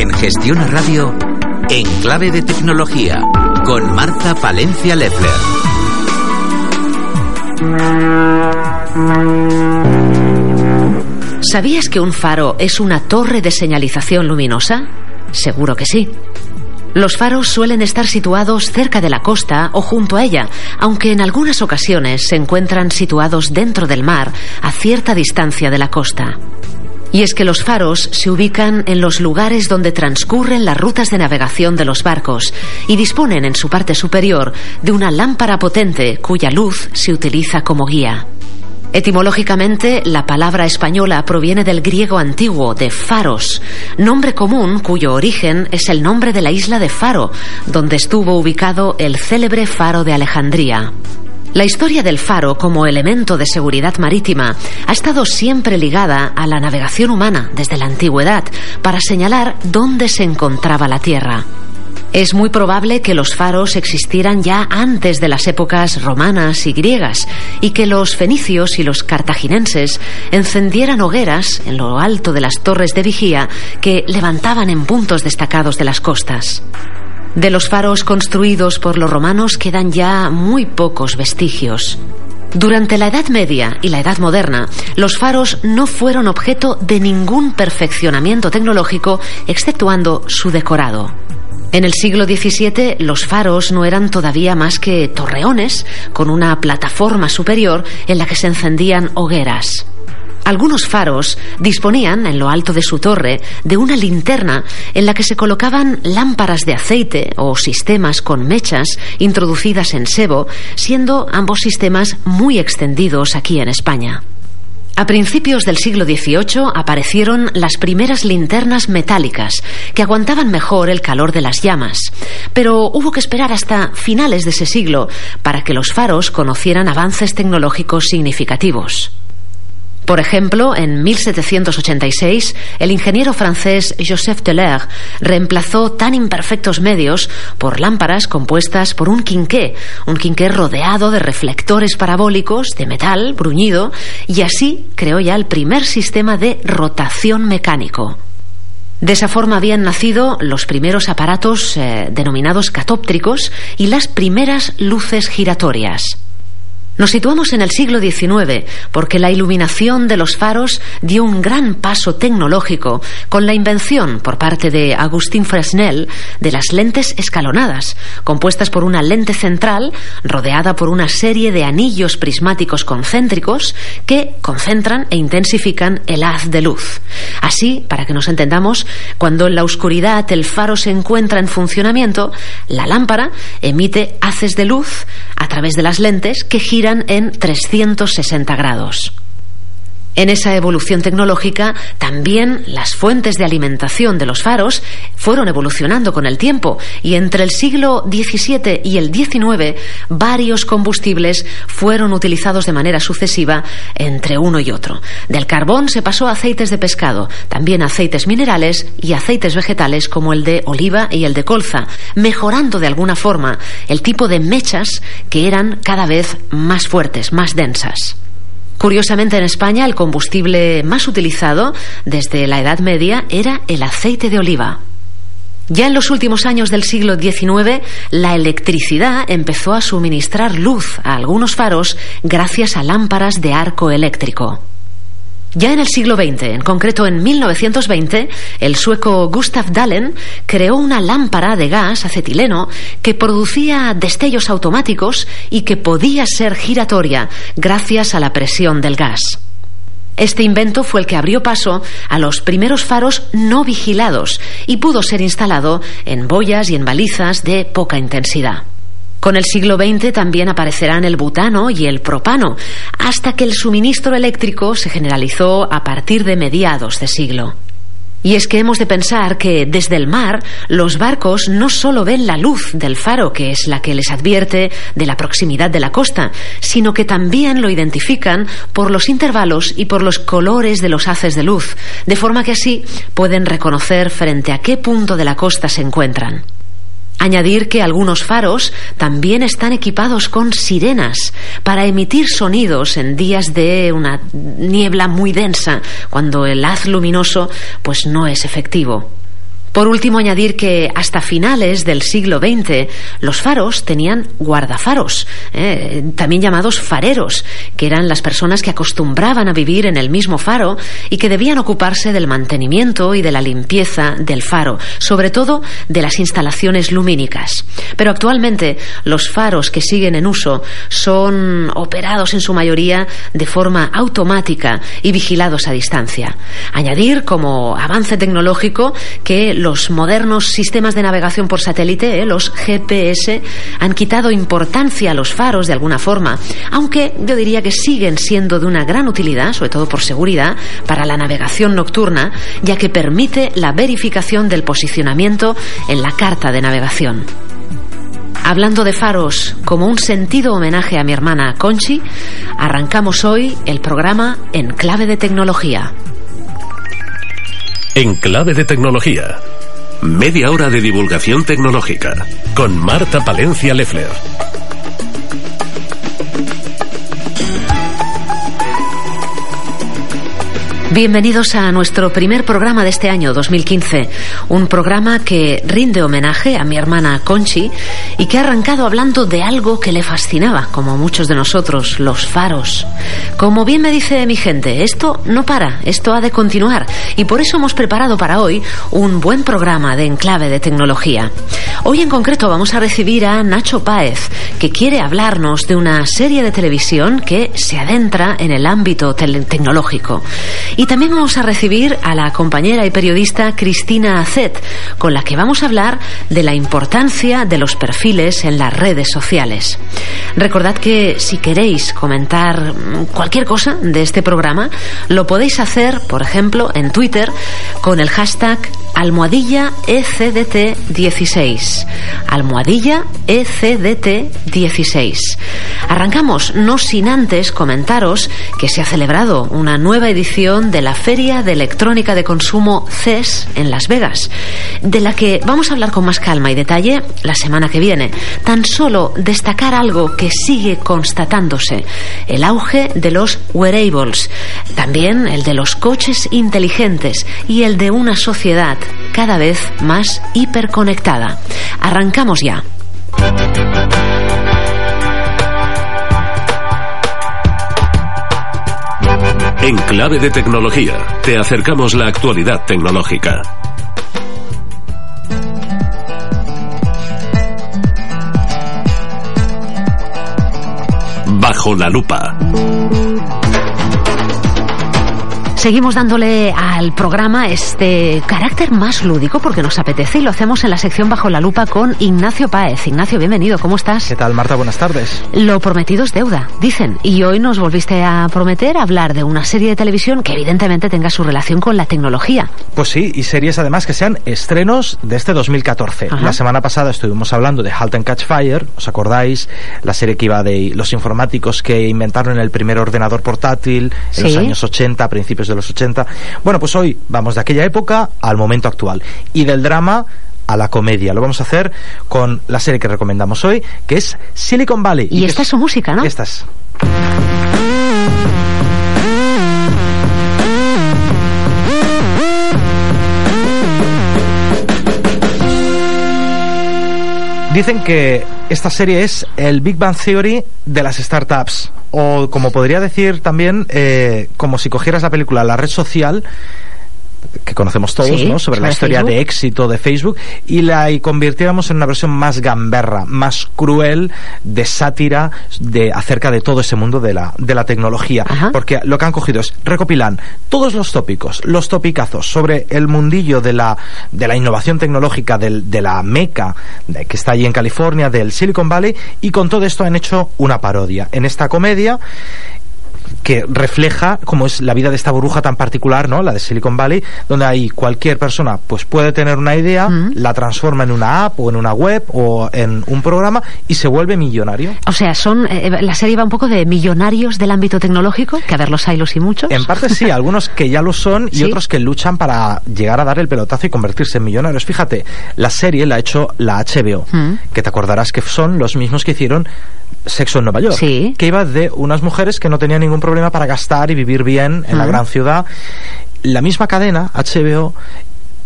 En Gestiona Radio, en clave de tecnología, con Marta Palencia Leffler. ¿Sabías que un faro es una torre de señalización luminosa? Seguro que sí. Los faros suelen estar situados cerca de la costa o junto a ella, aunque en algunas ocasiones se encuentran situados dentro del mar a cierta distancia de la costa. Y es que los faros se ubican en los lugares donde transcurren las rutas de navegación de los barcos y disponen en su parte superior de una lámpara potente cuya luz se utiliza como guía. Etimológicamente, la palabra española proviene del griego antiguo de faros, nombre común cuyo origen es el nombre de la isla de Faro, donde estuvo ubicado el célebre faro de Alejandría. La historia del faro como elemento de seguridad marítima ha estado siempre ligada a la navegación humana desde la antigüedad para señalar dónde se encontraba la Tierra. Es muy probable que los faros existieran ya antes de las épocas romanas y griegas y que los fenicios y los cartaginenses encendieran hogueras en lo alto de las torres de vigía que levantaban en puntos destacados de las costas. De los faros construidos por los romanos quedan ya muy pocos vestigios. Durante la Edad Media y la Edad Moderna, los faros no fueron objeto de ningún perfeccionamiento tecnológico exceptuando su decorado. En el siglo XVII los faros no eran todavía más que torreones con una plataforma superior en la que se encendían hogueras. Algunos faros disponían en lo alto de su torre de una linterna en la que se colocaban lámparas de aceite o sistemas con mechas introducidas en sebo, siendo ambos sistemas muy extendidos aquí en España. A principios del siglo XVIII aparecieron las primeras linternas metálicas que aguantaban mejor el calor de las llamas, pero hubo que esperar hasta finales de ese siglo para que los faros conocieran avances tecnológicos significativos. Por ejemplo, en 1786, el ingeniero francés Joseph Teller reemplazó tan imperfectos medios por lámparas compuestas por un quinqué, un quinqué rodeado de reflectores parabólicos de metal bruñido, y así creó ya el primer sistema de rotación mecánico. De esa forma habían nacido los primeros aparatos eh, denominados catóptricos y las primeras luces giratorias. Nos situamos en el siglo XIX porque la iluminación de los faros dio un gran paso tecnológico con la invención por parte de Agustín Fresnel de las lentes escalonadas, compuestas por una lente central rodeada por una serie de anillos prismáticos concéntricos que concentran e intensifican el haz de luz. Así, para que nos entendamos, cuando en la oscuridad el faro se encuentra en funcionamiento, la lámpara emite haces de luz a través de las lentes que giran en 360 grados. En esa evolución tecnológica, también las fuentes de alimentación de los faros fueron evolucionando con el tiempo y entre el siglo XVII y el XIX varios combustibles fueron utilizados de manera sucesiva entre uno y otro. Del carbón se pasó a aceites de pescado, también aceites minerales y aceites vegetales como el de oliva y el de colza, mejorando de alguna forma el tipo de mechas que eran cada vez más fuertes, más densas. Curiosamente, en España el combustible más utilizado desde la Edad Media era el aceite de oliva. Ya en los últimos años del siglo XIX, la electricidad empezó a suministrar luz a algunos faros gracias a lámparas de arco eléctrico. Ya en el siglo XX, en concreto en 1920, el sueco Gustav Dahlen creó una lámpara de gas acetileno que producía destellos automáticos y que podía ser giratoria gracias a la presión del gas. Este invento fue el que abrió paso a los primeros faros no vigilados y pudo ser instalado en boyas y en balizas de poca intensidad. Con el siglo XX también aparecerán el butano y el propano, hasta que el suministro eléctrico se generalizó a partir de mediados de siglo. Y es que hemos de pensar que desde el mar los barcos no solo ven la luz del faro, que es la que les advierte de la proximidad de la costa, sino que también lo identifican por los intervalos y por los colores de los haces de luz, de forma que así pueden reconocer frente a qué punto de la costa se encuentran. Añadir que algunos faros también están equipados con sirenas para emitir sonidos en días de una niebla muy densa, cuando el haz luminoso pues no es efectivo. Por último, añadir que hasta finales del siglo XX los faros tenían guardafaros, eh, también llamados fareros, que eran las personas que acostumbraban a vivir en el mismo faro y que debían ocuparse del mantenimiento y de la limpieza del faro, sobre todo de las instalaciones lumínicas. Pero actualmente los faros que siguen en uso son operados en su mayoría de forma automática y vigilados a distancia. Añadir como avance tecnológico que los modernos sistemas de navegación por satélite, eh, los GPS, han quitado importancia a los faros de alguna forma, aunque yo diría que siguen siendo de una gran utilidad, sobre todo por seguridad, para la navegación nocturna, ya que permite la verificación del posicionamiento en la carta de navegación. Hablando de faros como un sentido homenaje a mi hermana Conchi, arrancamos hoy el programa En Clave de Tecnología. En Clave de Tecnología Media hora de divulgación tecnológica con Marta Palencia Leffler. Bienvenidos a nuestro primer programa de este año 2015, un programa que rinde homenaje a mi hermana Conchi y que ha arrancado hablando de algo que le fascinaba, como muchos de nosotros, los faros. Como bien me dice mi gente, esto no para, esto ha de continuar y por eso hemos preparado para hoy un buen programa de enclave de tecnología. Hoy en concreto vamos a recibir a Nacho Páez, que quiere hablarnos de una serie de televisión que se adentra en el ámbito tecnológico. Y también vamos a recibir a la compañera y periodista Cristina Acet, con la que vamos a hablar de la importancia de los perfiles en las redes sociales. Recordad que si queréis comentar cualquier cosa de este programa, lo podéis hacer, por ejemplo, en Twitter con el hashtag almohadilla ECDT16. Almohadilla ECDT16. Arrancamos, no sin antes comentaros que se ha celebrado una nueva edición de la Feria de Electrónica de Consumo CES en Las Vegas, de la que vamos a hablar con más calma y detalle la semana que viene. Tan solo destacar algo que sigue constatándose, el auge de los wearables, también el de los coches inteligentes y el de una sociedad cada vez más hiperconectada. Arrancamos ya. En clave de tecnología, te acercamos la actualidad tecnológica. Bajo la lupa. Seguimos dándole al programa este carácter más lúdico porque nos apetece y lo hacemos en la sección Bajo la Lupa con Ignacio Páez. Ignacio, bienvenido, ¿cómo estás? ¿Qué tal, Marta? Buenas tardes. Lo prometido es deuda, dicen. Y hoy nos volviste a prometer hablar de una serie de televisión que evidentemente tenga su relación con la tecnología. Pues sí, y series además que sean estrenos de este 2014. La semana pasada estuvimos hablando de Halt and Catch Fire, ¿os acordáis? La serie que iba de los informáticos que inventaron el primer ordenador portátil en los años 80, principios de los 80. Bueno, pues hoy vamos de aquella época al momento actual y del drama a la comedia. Lo vamos a hacer con la serie que recomendamos hoy, que es Silicon Valley. Y, esta es su música, ¿no? Esta es. Dicen que esta serie es el Big Bang Theory de las startups. O como podría decir también, eh, como si cogieras la película La Red Social que conocemos todos, Sí, ¿no? Sobre la historia Facebook. de éxito de Facebook y la y convirtiéramos en una versión más gamberra, más cruel, de sátira, de acerca de todo ese mundo de la, de la tecnología. Ajá. Porque lo que han cogido es recopilan todos los tópicos, los topicazos sobre el mundillo de la, de la innovación tecnológica, del, de la meca de- que está allí en California, del Silicon Valley, y con todo esto han hecho una parodia. En esta comedia que refleja cómo es la vida de esta burbuja tan particular, ¿no? La de Silicon Valley, donde ahí cualquier persona pues puede tener una idea, Mm. la transforma en una app o en una web o en un programa y se vuelve millonario. O sea, son eh, la serie va un poco de millonarios del ámbito tecnológico, que a ver, los hay los y muchos. En parte sí, algunos que ya lo son y Sí. otros que luchan para llegar a dar el pelotazo y convertirse en millonarios. Fíjate, la serie la ha hecho la HBO, Mm. que te acordarás que son los mismos que hicieron Sexo en Nueva York, Sí. que iba de unas mujeres que no tenían ningún problema para gastar y vivir bien en la Mm. gran ciudad. La misma cadena, HBO,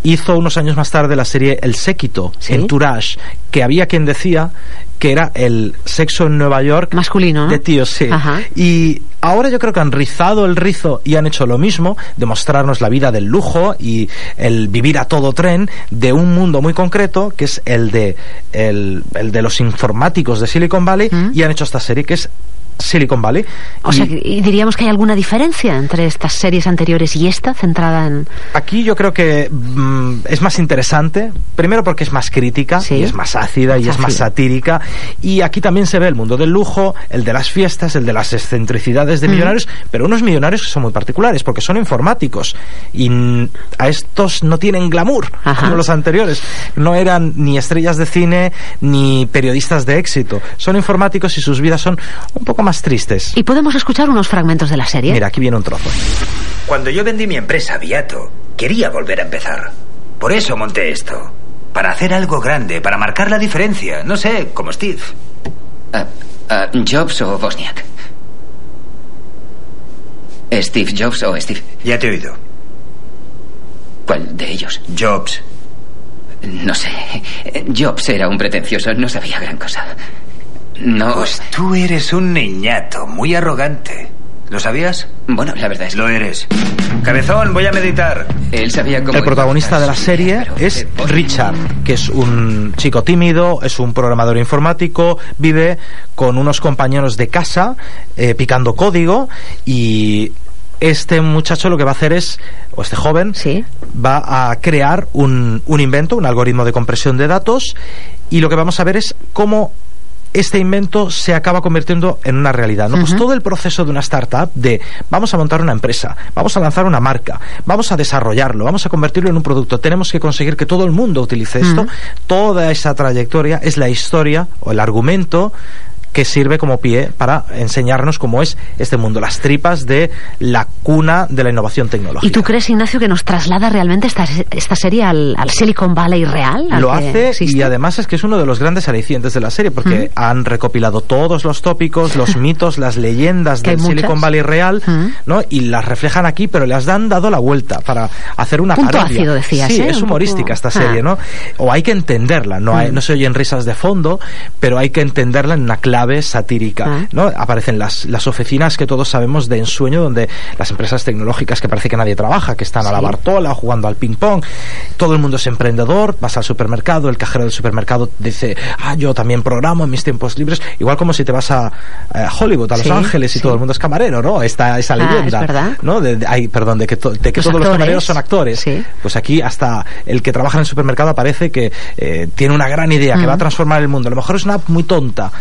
hizo unos años más tarde la serie El Séquito, Sí. Entourage, que había quien decía que era el sexo en Nueva York Masculino, ¿no? de tíos, sí. Ajá. Y ahora yo creo que han rizado el rizo y han hecho lo mismo, demostrarnos la vida del lujo y el vivir a todo tren de un mundo muy concreto, que es el de, el, el de los informáticos de Silicon Valley, Mm. y han hecho esta serie que es Silicon Valley. O Y sea, diríamos que hay alguna diferencia entre estas series anteriores y esta, centrada en... Aquí yo creo que mm, es más interesante, primero porque es más crítica, Sí. y es más ácida y es más satírica, y aquí también se ve el mundo del lujo, el de las fiestas, el de las excentricidades de Mm. millonarios, pero unos millonarios que son muy particulares, porque son informáticos, y a estos no tienen glamour, Ajá. como los anteriores, no eran ni estrellas de cine, ni periodistas de éxito, son informáticos y sus vidas son un poco más tristes. Y podemos escuchar unos fragmentos de la serie. Mira, aquí viene un trozo. Cuando yo vendí mi empresa Viato, quería volver a empezar. Por eso monté esto. Para hacer algo grande, para marcar la diferencia. No sé, como Steve. Ah, ah, ¿Jobs o Bosniak? ¿Steve Jobs o Steve? Ya te he oído. ¿Cuál de ellos? Jobs. No sé. Jobs era un pretencioso, no sabía gran cosa. No. Pues tú eres un niñato, muy arrogante. ¿Lo sabías? Bueno, la verdad es que. Lo eres. Cabezón, voy a meditar. Él sabía cómo. El protagonista de la serie es Richard, que es un chico tímido, es un programador informático, vive con unos compañeros de casa eh, picando código y este muchacho lo que va a hacer es, o este joven, Sí. va a crear un, un invento, un algoritmo de compresión de datos y lo que vamos a ver es cómo este invento se acaba convirtiendo en una realidad. ¿no? Pues todo el proceso de una startup de vamos a montar una empresa, vamos a lanzar una marca, vamos a desarrollarlo, vamos a convertirlo en un producto, tenemos que conseguir que todo el mundo utilice esto. Toda esa trayectoria es la historia o el argumento que sirve como pie para enseñarnos cómo es este mundo, las tripas de la cuna de la innovación tecnológica. ¿Y tú crees, Ignacio, que nos traslada realmente esta, esta serie al, al Silicon Valley real? al lo hace existe? y además es que es uno de los grandes alicientes de la serie porque han recopilado todos los tópicos, los mitos, las leyendas del. Silicon Valley real, Mm. ¿no? Y las reflejan aquí, pero les han dado la vuelta para hacer una Punto parodia. ácido, decías, sí, ¿eh? es humorística poco- esta Ah. serie, ¿no? O hay que entenderla, no hay- Mm. no se oyen risas de fondo, pero hay que entenderla en una clave satírica, Ah. ¿no? Aparecen las las oficinas que todos sabemos de ensueño donde las empresas tecnológicas que parece que nadie trabaja, que están a la. Bartola jugando al ping pong, todo el mundo es emprendedor, vas al supermercado, el cajero del supermercado dice, ah, yo también programo en mis tiempos libres, igual como si te vas a, a Hollywood, a Los Sí, Ángeles y sí. todo el mundo es camarero, ¿no? Esta, esa Ah, leyenda, es verdad. ¿no? De, de- ay, perdón, de que, to- de que Los todos los camareros son actores. sí. Pues aquí hasta el que trabaja en el supermercado aparece que eh, tiene una gran idea, que va a transformar el mundo. A lo mejor es una muy tonta,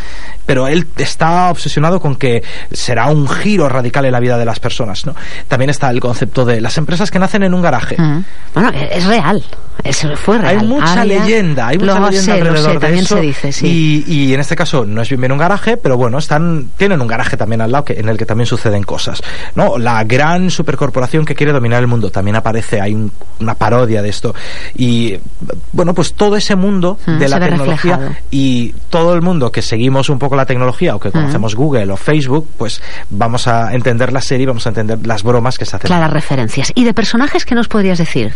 pero él está obsesionado con que será un giro radical en la vida de las personas, ¿no? También está el concepto de las empresas que nacen en un garaje. Mm. Bueno, es real. Eso fue real. Hay mucha leyenda, hay mucha leyenda sé, alrededor sé, de también eso. se dice, sí. y, y en este caso no es bien bien un garaje, pero bueno, están tienen un garaje también al lado que, en el que también suceden cosas. ¿no? La gran supercorporación que quiere dominar el mundo también aparece, hay un- una parodia de esto. Y bueno, pues todo ese mundo Mm, de la tecnología reflejado. y todo el mundo que seguimos un poco la tecnología o que conocemos Google o Facebook, pues vamos a entender la serie, vamos a entender las bromas que se hacen. Claras referencias. ¿Y de personajes qué nos podrías decir?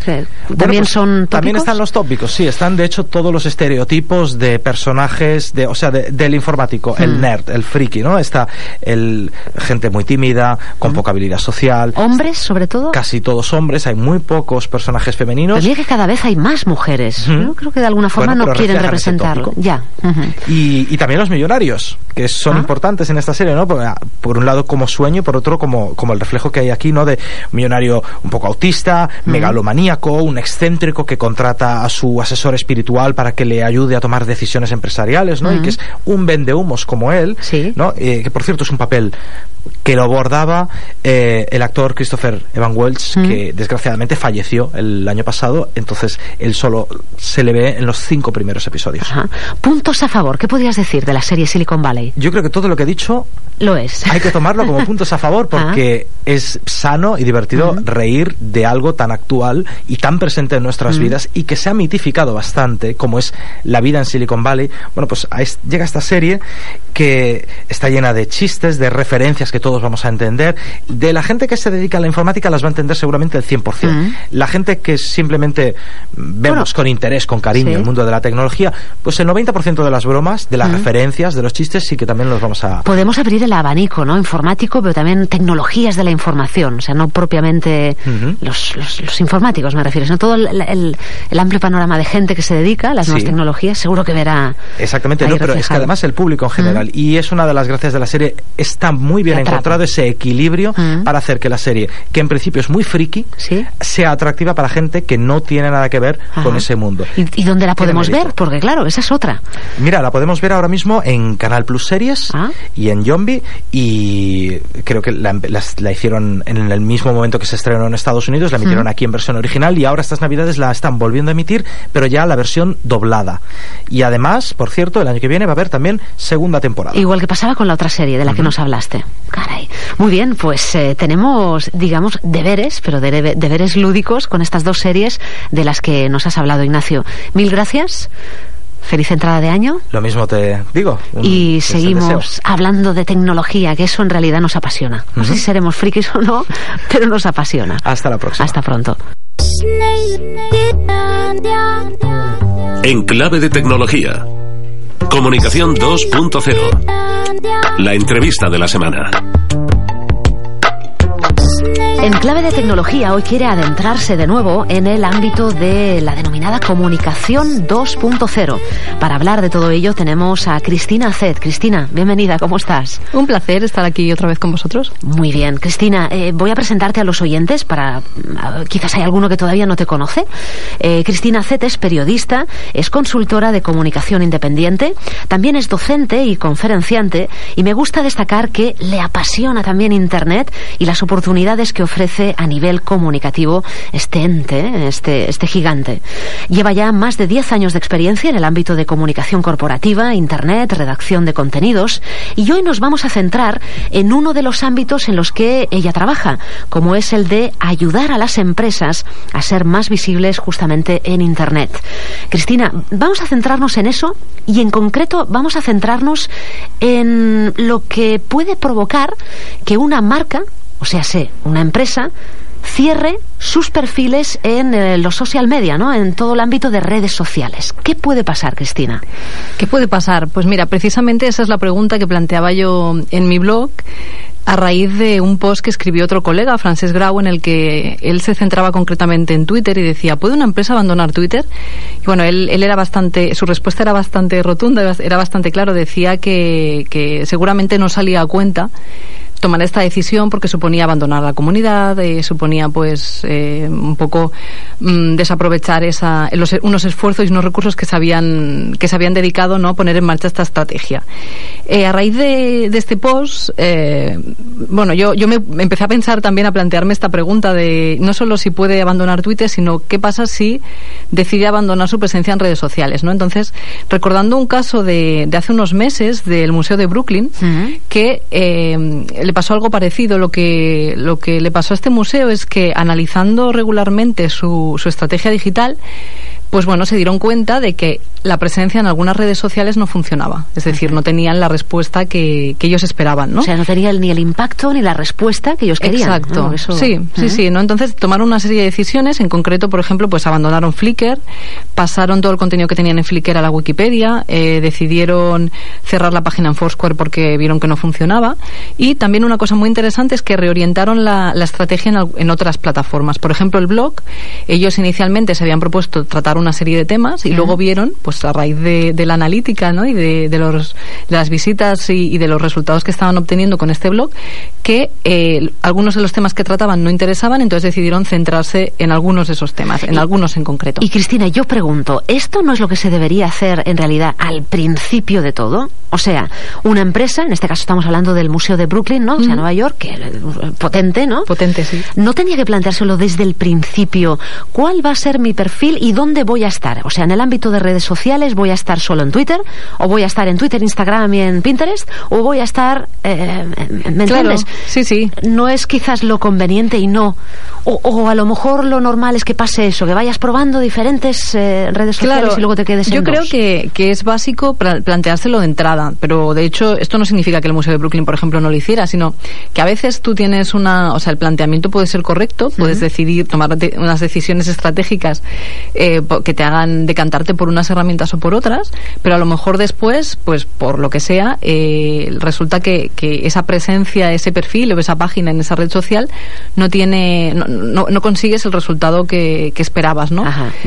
También pues- son tópicos? También están los tópicos, sí, están de hecho todos los estereotipos de personajes, de, o sea, del informático, el nerd, el friki, ¿no? Está el gente muy tímida, con poca habilidad social. ¿Hombres, sobre todo? Casi todos hombres, hay muy pocos personajes femeninos. Pero que cada vez hay más mujeres. Yo creo que de alguna forma no quieren representarlo. Ya. y, y, también los millonarios, que son ah. importantes en esta serie, ¿no? Por, por, un lado como sueño y por otro como, como el reflejo que hay aquí, ¿no? De millonario un poco autista, megalomaníaco, un excéntrico que contrata a su asesor espiritual para que le ayude a tomar decisiones empresariales, ¿no? Y que es un vendehumos como él, ¿no? Eh, que por cierto es un papel que lo abordaba eh, el actor Christopher Evan Welch, que desgraciadamente falleció el año pasado, entonces él solo se le ve en los cinco primeros episodios. Puntos a favor, ¿qué podrías decir de la serie Silicon Valley? Yo creo que todo lo que he dicho lo es. Hay que tomarlo como puntos a favor porque ah. es sano y divertido reír de algo tan actual y tan presente en nuestras vidas y que se ha mitificado bastante, como es la vida en Silicon Valley. Bueno, pues llega esta serie que está llena de chistes, de referencias que todos vamos a entender. De la gente que se dedica a la informática las va a entender seguramente el 100%. La gente que simplemente vemos con interés, con cariño el mundo de la tecnología, pues el 90% de las bromas, de las referencias, de los chistes, sí que también los vamos a... Podemos abrir el abanico, ¿no? Informático, pero también tecnologías de la información, o sea, no propiamente los, los, informáticos, me refiero, sino todo el, el, amplio panorama de gente que se dedica a las nuevas tecnologías, seguro que verá. Exactamente, no, pero es que además el público en general, y es una de las gracias de la serie, está muy bien encontrado ese equilibrio para hacer que la serie, que en principio es muy friki, sea atractiva para gente que no tiene nada que ver con ese mundo. ¿Y, dónde la podemos ver? Porque claro, esa es otra. Mira, la podemos ver ahora mismo en Canal Plus Series ah. y en Zombie y creo que la, hicieron en el mismo momento que se estrenó en Estados Unidos, la emitieron aquí en versión original y ahora estas navidades la están volviendo a emitir, pero ya la versión doblada. Y además, por cierto, el año que viene va a haber también segunda temporada. Igual que pasaba con la otra serie de la que nos hablaste. Caray. Muy bien, pues eh, tenemos, digamos, deberes, pero deberes lúdicos con estas dos series de las que nos has hablado, Ignacio. Mil gracias. Feliz entrada de año. Lo mismo te digo. y seguimos hablando de tecnología, que eso en realidad nos apasiona. No sé si seremos frikis o no, pero nos apasiona. Hasta la próxima. Hasta pronto. En clave de tecnología. Comunicación 2.0. La entrevista de la semana. En clave de tecnología hoy quiere adentrarse de nuevo en el ámbito de la denominada comunicación 2.0. Para hablar de todo ello tenemos a Cristina Zed. Cristina, bienvenida, ¿cómo estás? Un placer estar aquí otra vez con vosotros. Muy bien, Cristina, eh, voy a presentarte a los oyentes para quizás hay alguno que todavía no te conoce. Eh, Cristina Zed es periodista, es consultora de comunicación independiente, también es docente y conferenciante y me gusta destacar que le apasiona también Internet y las oportunidades que ofrece a nivel comunicativo este ente, este, este gigante. Lleva ya más de 10 años de experiencia en el ámbito de comunicación corporativa, Internet, redacción de contenidos y hoy nos vamos a centrar en uno de los ámbitos en los que ella trabaja, como es el de ayudar a las empresas a ser más visibles justamente en Internet. Cristina, vamos a centrarnos en eso y en concreto vamos a centrarnos en lo que puede provocar que una marca o sea, sé, una empresa cierre sus perfiles en eh, los social media, ¿no? En todo el ámbito de redes sociales. ¿Qué puede pasar, Cristina? ¿Qué puede pasar? Pues mira, precisamente esa es la pregunta que planteaba yo en mi blog a raíz de un post que escribió otro colega, Frances Grau, en el que él se centraba concretamente en Twitter y decía, ¿puede una empresa abandonar Twitter? Y bueno, él, él era bastante, su respuesta era bastante rotunda, era bastante claro, decía que, que seguramente no salía a cuenta tomar esta decisión porque suponía abandonar la comunidad, eh, suponía pues eh, un poco mm, desaprovechar esa, unos esfuerzos y unos recursos que se habían, que se habían dedicado ¿no? a poner en marcha esta estrategia. Eh, a raíz de, este post, bueno, yo, yo me empecé a pensar también, a plantearme esta pregunta de no solo si puede abandonar Twitter, sino qué pasa si decide abandonar su presencia en redes sociales, ¿no? Entonces, recordando un caso de, de hace unos meses del Museo de Brooklyn, que le pasó algo parecido. Lo que, lo que le pasó a este museo es que analizando regularmente su, su estrategia digital, pues bueno, se dieron cuenta de que la presencia en algunas redes sociales no funcionaba. Es decir, no tenían la respuesta que, ellos esperaban, ¿no? O sea, no tenían ni el impacto ni la respuesta que ellos querían. Exacto. Sí, sí, sí. ¿no? Entonces tomaron una serie de decisiones. En concreto, por ejemplo, pues abandonaron Flickr, pasaron todo el contenido que tenían en Flickr a la Wikipedia, eh, decidieron cerrar la página en Foursquare porque vieron que no funcionaba. Y también una cosa muy interesante es que reorientaron la, estrategia en, en otras plataformas. Por ejemplo, el blog. Ellos inicialmente se habían propuesto tratar una serie de temas y luego vieron, pues a raíz de, la analítica ¿no? y de, los, de las visitas y, de los resultados que estaban obteniendo con este blog, que eh, algunos de los temas que trataban no interesaban, entonces decidieron centrarse en algunos de esos temas, en algunos en concreto. Y Cristina, yo pregunto, ¿esto no es lo que se debería hacer en realidad al principio de todo? O sea, una empresa, en este caso estamos hablando del Museo de Brooklyn, ¿no? O sea, Nueva York, que potente, ¿no? Potente, sí. No tenía que planteárselo desde el principio. ¿Cuál va a ser mi perfil y dónde voy a estar? O sea, en el ámbito de redes sociales, ¿voy a estar solo en Twitter? ¿O voy a estar en Twitter, Instagram y en Pinterest? ¿O voy a estar... Eh, ¿Me entiendes? Sí, sí. No es quizás lo conveniente y no. O, a lo mejor lo normal es que pase eso, que vayas probando diferentes eh, redes sociales y luego te quedes en Yo creo Que, que es básico planteárselo de entrada, pero de hecho esto no significa que el Museo de Brooklyn, por ejemplo, no lo hiciera, sino que a veces tú tienes una... O sea, el planteamiento puede ser correcto, puedes decidir, tomar unas decisiones estratégicas eh, que te hagan decantarte por unas herramientas o por otras, pero a lo mejor después, pues por lo que sea, eh, resulta que, que, esa presencia, ese perfil o esa página en esa red social no tiene, no, no, consigues el resultado que, que esperabas, ¿no?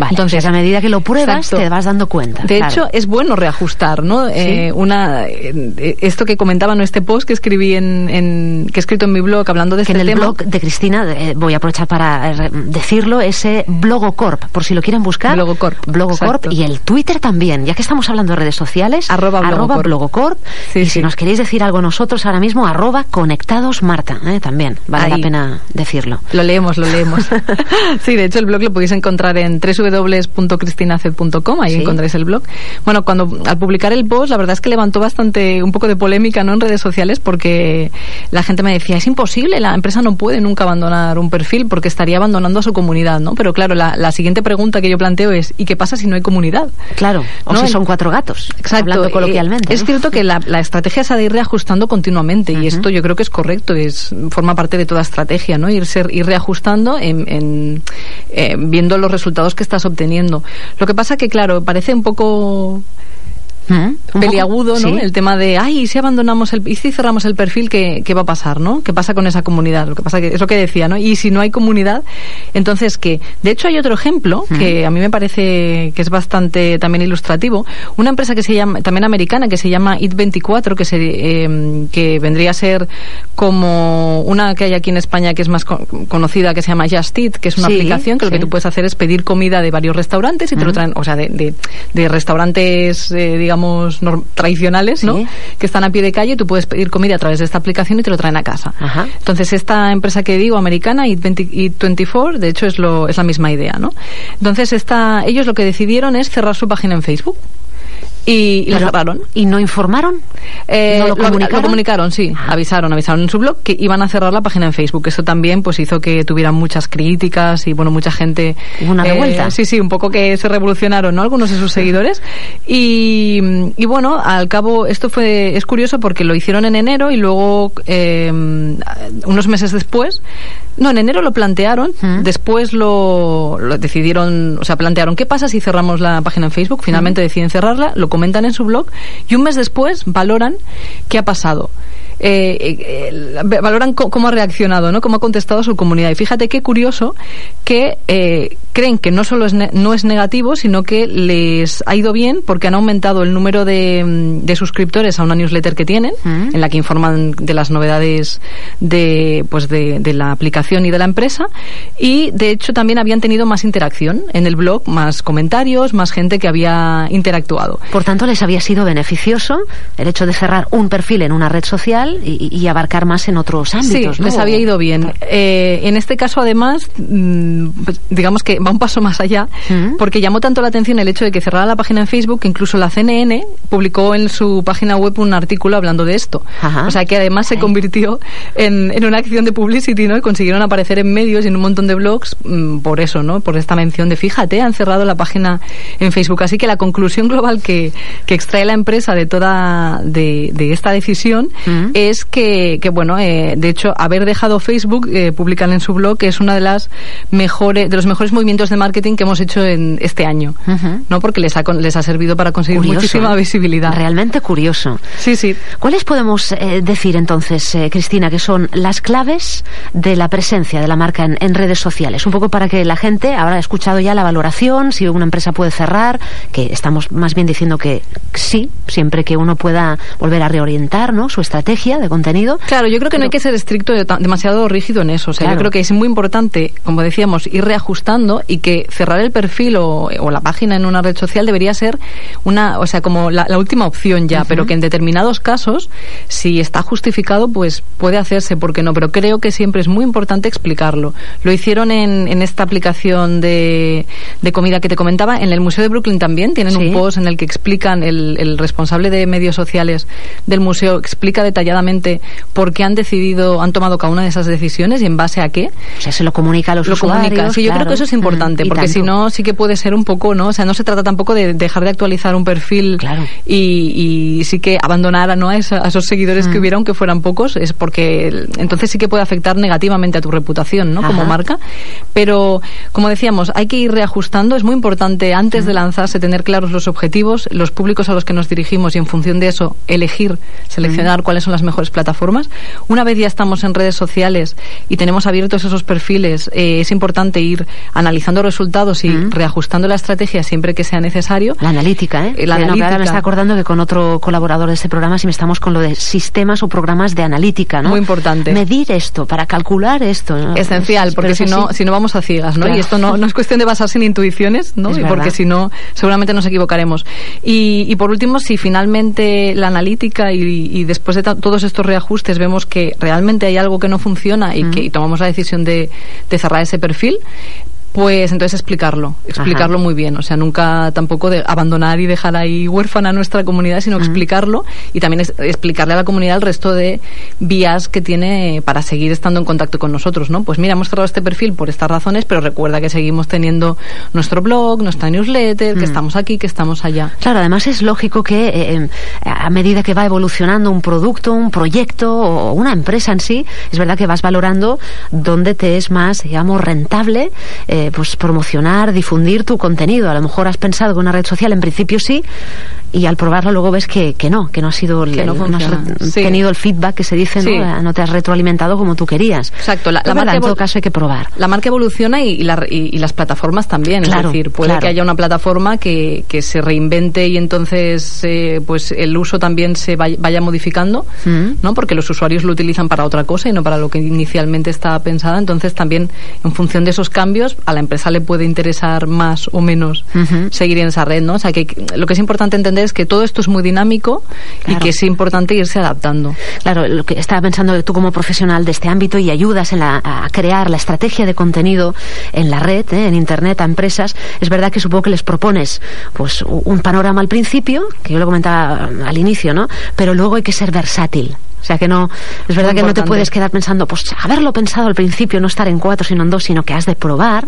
Entonces, a medida que lo pruebas, te vas dando cuenta. De hecho, es bueno reajustar, ¿no? Eh, una, eh, esto que comentaba en este post que escribí en, en, que he escrito en mi blog hablando de que este en el blog de Cristina, voy a aprovechar para decirlo, ese Blogocorp, por si lo quieren buscar. Blogocorp. Blogocorp y el Twitter también, ya que estamos haando de redes sociales, arroba, blogocorp. y si nos queréis decir algo nosotros ahora mismo, arroba conectados Marta, ¿eh? también, vale la pena decirlo. Lo leemos, lo leemos. sí, de hecho el blog lo podéis encontrar en www.cristinaced.com, ahí encontráis el blog. Bueno, cuando al publicar el post, la verdad es que levantó bastante, un poco de polémica ¿no? en redes sociales porque la gente me decía, es imposible, la empresa no puede nunca abandonar un perfil porque estaría abandonando a su comunidad, ¿no? Pero claro, la, la siguiente pregunta que yo planteo es, ¿y qué pasa si no hay comunidad? Claro, o si son cuatro gatos, Exacto. hablando coloquialmente. Es cierto que la, estrategia es a de ir reajustando continuamente y esto yo creo que es correcto, es forma parte de toda estrategia, ¿no? Ir, ser, ir reajustando en, eh, viendo los resultados que estás obteniendo. Lo que pasa que, claro, parece un poco peliagudo, ¿no? El tema de, ay, si abandonamos el, y si cerramos el perfil, ¿qué, ¿qué, va a pasar, no? ¿Qué pasa con esa comunidad? Lo que pasa que, es lo que decía, ¿no? Y si no hay comunidad, entonces, ¿qué? De hecho, hay otro ejemplo que a mí me parece que es bastante también ilustrativo. Una empresa que se llama, también americana, que se llama It24, que, se, em, que vendría a ser como una que hay aquí en España que es más conocida, que se llama Just Eat, que es una aplicación que lo que tú puedes hacer es pedir comida de varios restaurantes y te lo traen, o sea, de, de, de restaurantes, eh, digamos, tradicionales, ¿no? Que están a pie de calle, tú puedes pedir comida a través de esta aplicación y te lo traen a casa. Entonces, esta empresa que digo, americana, Eat24, de hecho es, lo, es la misma idea, ¿no? Entonces, esta, ellos lo que decidieron es cerrar su página en Facebook y, y cerraron. ¿Y no informaron? Eh, lo, comunicaron? sí. Ah. Avisaron, avisaron en su blog que iban a cerrar la página en Facebook. Eso también pues hizo que tuvieran muchas críticas y bueno, mucha gente... Una eh, revuelta. sí, sí, un poco que se revolucionaron, ¿no? Algunos de sus seguidores. Y, y bueno, al cabo, esto fue, es curioso porque lo hicieron en enero y luego, eh, unos meses después, no, en enero lo plantearon, mm. después lo, decidieron, o sea, plantearon, ¿qué pasa si cerramos la página en Facebook? Finalmente mm. deciden cerrarla, lo comentan en su blog y un mes después valoran qué ha pasado. Eh, eh, valoran cómo ha reaccionado, ¿no? Cómo ha contestado su comunidad. Y fíjate qué curioso que eh, creen que no solo es no es negativo, sino que les ha ido bien porque han aumentado el número de, mm, suscriptores a una newsletter que tienen, mm. en la que informan de las novedades de, pues de, de la aplicación y de la empresa. Y de hecho también habían tenido más interacción en el blog, más comentarios, más gente que había interactuado. Por tanto, les había sido beneficioso el hecho de cerrar un perfil en una red social y, abarcar más en otros ámbitos. Sí, les había ido bien. Eh, en este caso, además, mm, digamos que va un paso más allá, Mm. porque llamó tanto la atención el hecho de que cerrara la página en Facebook que incluso la CNN publicó en su página web un artículo hablando de esto. Ajá. O sea que además se convirtió en, en una acción de publicity, ¿no? Y consiguieron aparecer en medios y en un montón de blogs mm, por eso, ¿no? Por esta mención de, fíjate, han cerrado la página en Facebook. Así que la conclusión global que, que extrae la empresa de toda, de, de esta decisión Mm. Es que, que bueno, eh, de hecho, haber dejado Facebook, eh, publican en su blog, que es una de las mejores, de los mejores movimientos de marketing que hemos hecho en este año, Ujú. ¿no? Porque les ha, les ha servido para conseguir Curioso, muchísima ¿eh? visibilidad. Realmente curioso. Sí, sí. ¿Cuáles podemos eh, decir entonces, eh, Cristina, que son las claves de la presencia de la marca en, en redes sociales? Un poco para que la gente habrá escuchado ya la valoración, si una empresa puede cerrar, que estamos más bien diciendo que sí, siempre que uno pueda volver a reorientar ¿no? su estrategia de contenido. Claro, yo creo que no hay que ser estricto, de- demasiado rígido en eso. O sea, Claro. yo creo que es muy importante, como decíamos, ir reajustando y que cerrar el perfil o, o la página en una red social debería ser una, o sea, como la, la última opción ya, pero que en determinados casos, si está justificado, pues puede hacerse, ¿por qué no? Pero creo que siempre es muy importante explicarlo. Lo hicieron en, en esta aplicación de, de comida que te comentaba, en el Museo de Brooklyn también, tienen Sí. un post en el que explican, el, el responsable de medios sociales del museo explica detalladamente por qué han decidido, han tomado cada una de esas decisiones y en base a qué. O sea, se lo comunica a los Lo usuarios. comunica. Sí, yo creo que eso es importante, Mm, porque si no, sí que puede ser un poco, ¿no? O sea, no se trata tampoco de dejar de actualizar un perfil Claro. y, y sí que abandonar a, ¿no? a, esa- a esos seguidores Mm. que hubiera, aunque fueran pocos, es porque entonces sí que puede afectar negativamente a tu reputación, ¿no? Como marca. Pero, como decíamos, hay que ir reajustando. Es muy importante antes Mm. de lanzarse tener claros los objetivos, los públicos a los que nos dirigimos y en función de eso elegir, Mm. seleccionar cuáles son las mejores plataformas. Una vez ya estamos en redes sociales y tenemos abiertos esos perfiles, eh, es importante ir analizando resultados y Mm. reajustando la estrategia siempre que sea necesario. La analítica, ¿eh? Eh, la no, que ahora me analítica. está acordando que con otro colaborador de este programa, si me estamos con lo de sistemas o programas de analítica, ¿no? Muy importante. Medir esto, para calcular esto. ¿no? Esencial, Es- porque si no, si no vamos a ciegas, ¿no? Claro. Y esto no, no es cuestión de basarse en intuiciones, ¿no? Es Y porque si no, seguramente nos equivocaremos. Y, y por último, si finalmente la analítica y, y después de ta- todos estos reajustes vemos que realmente hay algo que no funciona y que y tomamos la decisión de, de cerrar ese perfil, pues entonces explicarlo, explicarlo Ajá. muy bien, o sea, nunca tampoco de abandonar y dejar ahí huérfana a nuestra comunidad, sino explicarlo y también es- explicarle a la comunidad el resto de vías que tiene para seguir estando en contacto con nosotros, ¿no? Pues mira, hemos cerrado este perfil por estas razones, pero recuerda que seguimos teniendo nuestro blog, nuestra newsletter, que estamos aquí, que estamos allá. Claro, además es lógico que eh, eh, a medida que va evolucionando un producto, un proyecto o una empresa en sí, es verdad que vas valorando dónde te es más, digamos, rentable eh, pues promocionar, difundir tu contenido. A lo mejor has pensado que una red social en principio sí y al probarlo luego ves que, que no, que no ha sido el- Que no has Sí. tenido el feedback que se dice, Sí. ¿no? Eh, No te has retroalimentado como tú querías. Exacto, la- marca en todo caso hay que probar. La marca evoluciona y, y la- y- y las plataformas también. Claro, es decir, puede claro. que haya una plataforma que, que se reinvente y entonces eh, pues el uso también se vaya, vaya modificando, Mm. ¿no? Porque los usuarios lo utilizan para otra cosa y no para lo que inicialmente estaba pensada. Entonces también en función de esos cambios a la empresa le puede interesar más o menos seguir en esa red, ¿no? O sea que lo que es importante entender es que todo esto es muy dinámico Claro. y que es importante irse adaptando. Claro, lo que estaba pensando que tú como profesional de este ámbito y ayudas en la- a crear la estrategia de contenido en la red, ¿eh? en internet a empresas, es verdad que supongo que les propones pues un panorama al principio, que yo lo comentaba al inicio, ¿no? Pero luego hay que ser versátil. O sea que no, es verdad Muy que no te puedes quedar pensando, pues haberlo pensado al principio, no estar en cuatro sino en dos, sino que has de probar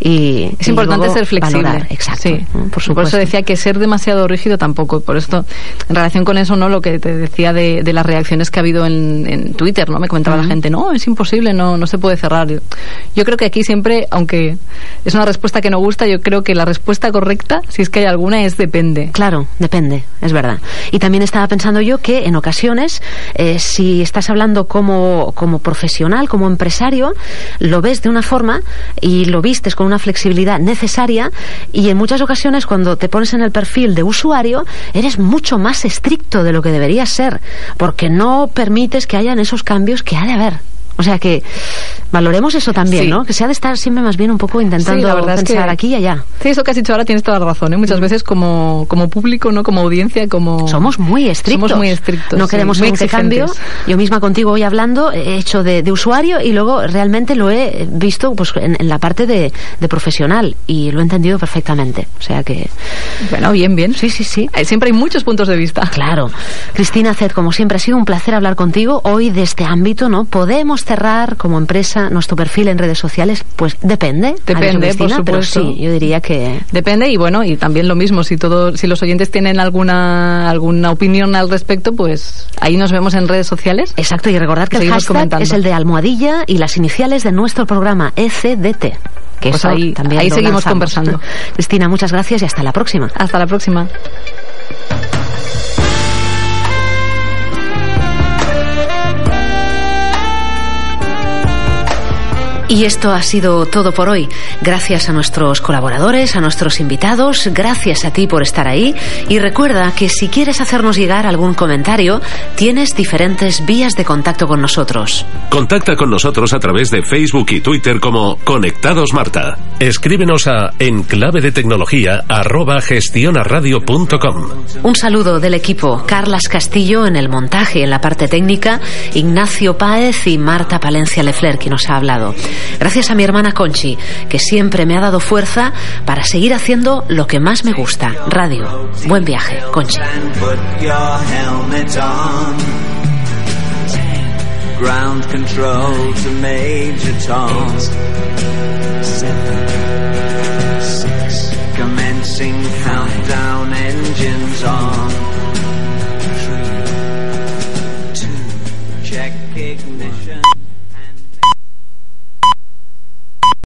y Es y importante luego ser flexible. valorar. Exacto. Sí. Por Por supuesto. eso decía que ser demasiado rígido tampoco. Por esto, en relación con eso, no lo que te decía de, de las reacciones que ha habido en, en Twitter, ¿no? Me comentaba la gente, no, es imposible, no, no se puede cerrar. Yo creo que aquí siempre, aunque es una respuesta que no gusta, yo creo que la respuesta correcta, si es que hay alguna, es depende. Claro, depende, es verdad. Y también estaba pensando yo que en ocasiones, eh, si estás hablando como, como profesional, como empresario, lo ves de una forma y lo vistes con una flexibilidad necesaria y en muchas ocasiones cuando te pones en el perfil de usuario, eres mucho más estricto de lo que deberías ser, porque no permites que hayan esos cambios que ha de haber. O sea que valoremos eso también, ¿no? Que se ha de estar siempre más bien un poco intentando pensar aquí y allá. Sí, eso que has dicho ahora tienes toda la razón. ¿eh? Muchas mm. veces como, como público, no como audiencia, como... Somos muy estrictos. Somos muy estrictos. No queremos un cambio. Yo misma contigo hoy hablando he hecho de, usuario y luego realmente lo he visto pues en, la parte de, profesional y lo he entendido perfectamente. O sea que... Bueno, bien, bien. Sí, sí, sí. Eh, siempre hay muchos puntos de vista. Claro. Cristina Zed, como siempre, ha sido un placer hablar contigo hoy de este ámbito, ¿no? ¿Podemos cerrar como empresa nuestro perfil en redes sociales? Pues depende. Depende, por supuesto. Pero sí, yo diría que... Depende y bueno, y también lo mismo, si todo, si los oyentes tienen alguna, alguna opinión al respecto, pues ahí nos vemos en redes sociales. Exacto, y recordad que el hashtag es el de almohadilla y las iniciales de nuestro programa ECDT. Que pues ahí, también ahí seguimos conversando. Cristina, muchas gracias y hasta la próxima. Hasta la próxima. Y esto ha sido todo por hoy. Gracias a nuestros colaboradores, a nuestros invitados, gracias a ti por estar ahí y recuerda que si quieres hacernos llegar algún comentario, tienes diferentes vías de contacto con nosotros. Contacta con nosotros a través de Facebook y Twitter como Conectados Marta. Escríbenos a enclave de tecnología Un saludo del equipo Carlas Castillo en el montaje, en la parte técnica, Ignacio Páez y Marta Palencia Lefler, que nos ha hablado. Gracias a mi hermana Conchi, que siempre me ha dado fuerza para seguir haciendo lo que más me gusta, radio. Buen viaje, Conchi.